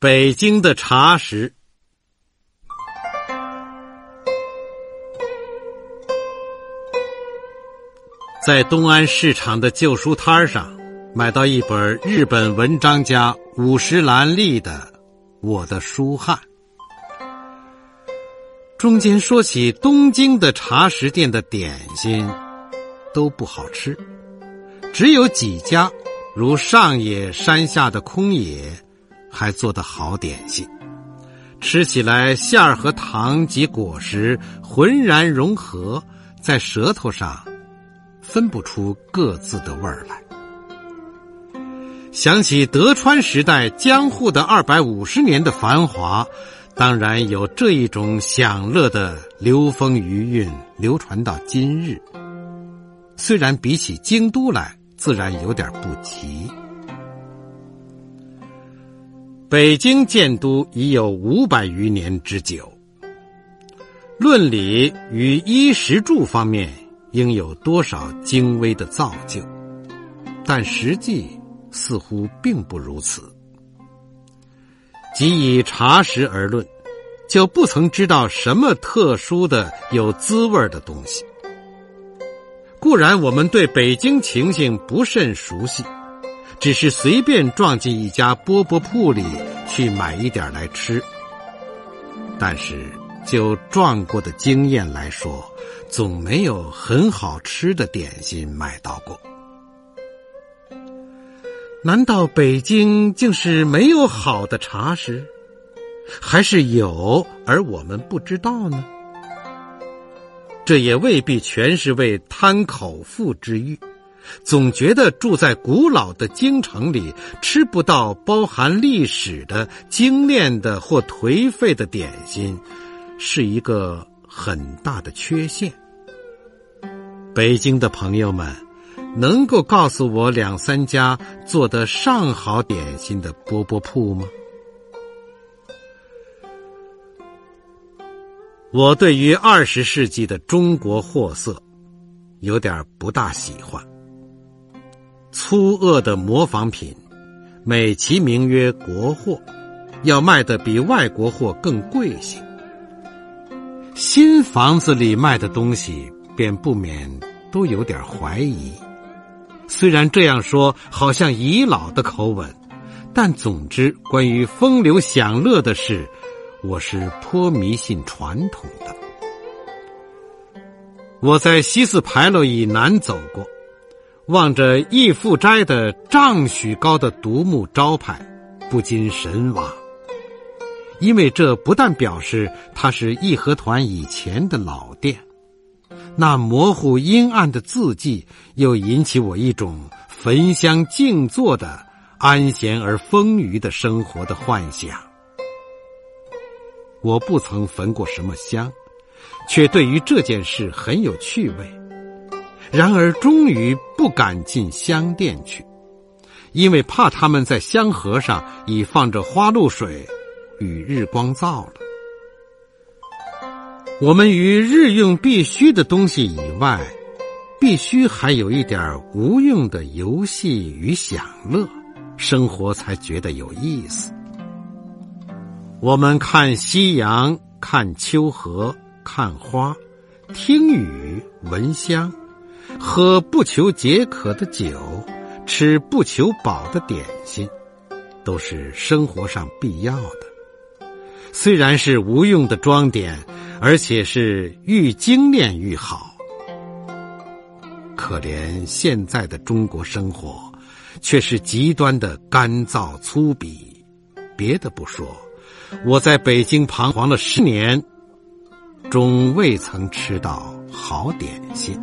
北京的茶食，在东安市场的旧书摊上，买到一本日本文章家五十岚利的《我的书汉》，中间说起东京的茶食店的点心都不好吃，只有几家，如上野山下的空野。还做的好点心，吃起来馅儿和糖及果实浑然融合，在舌头上分不出各自的味儿来。想起德川时代江户的二百五十年的繁华，当然有这一种享乐的流风余韵流传到今日。虽然比起京都来，自然有点不及。北京建都已有五百余年之久，论理与衣食住方面应有多少精微的造就，但实际似乎并不如此。即以茶食而论，就不曾知道什么特殊的有滋味的东西。固然我们对北京情形不甚熟悉。只是随便撞进一家饽饽铺里去买一点来吃，但是就撞过的经验来说，总没有很好吃的点心买到过。难道北京竟是没有好的茶食，还是有而我们不知道呢？这也未必全是为贪口腹之欲。总觉得住在古老的京城里，吃不到包含历史的精炼的或颓废的点心，是一个很大的缺陷。北京的朋友们，能够告诉我两三家做的上好点心的饽饽铺吗？我对于二十世纪的中国货色，有点不大喜欢。粗恶的模仿品，美其名曰国货，要卖的比外国货更贵些。新房子里卖的东西，便不免都有点怀疑。虽然这样说好像遗老的口吻，但总之关于风流享乐的事，我是颇迷信传统的。我在西四牌楼以南走过。望着义父斋的丈许高的独木招牌，不禁神往。因为这不但表示它是义和团以前的老店，那模糊阴暗的字迹又引起我一种焚香静坐的安闲而丰腴的生活的幻想。我不曾焚过什么香，却对于这件事很有趣味。然而，终于不敢进香店去，因为怕他们在香盒上已放着花露水与日光皂了。我们于日用必须的东西以外，必须还有一点无用的游戏与享乐，生活才觉得有意思。我们看夕阳，看秋荷，看花，听雨，闻香。喝不求解渴的酒，吃不求饱的点心，都是生活上必要的。虽然是无用的装点，而且是愈精炼愈好。可怜现在的中国生活，却是极端的干燥粗鄙。别的不说，我在北京彷徨了十年，终未曾吃到好点心。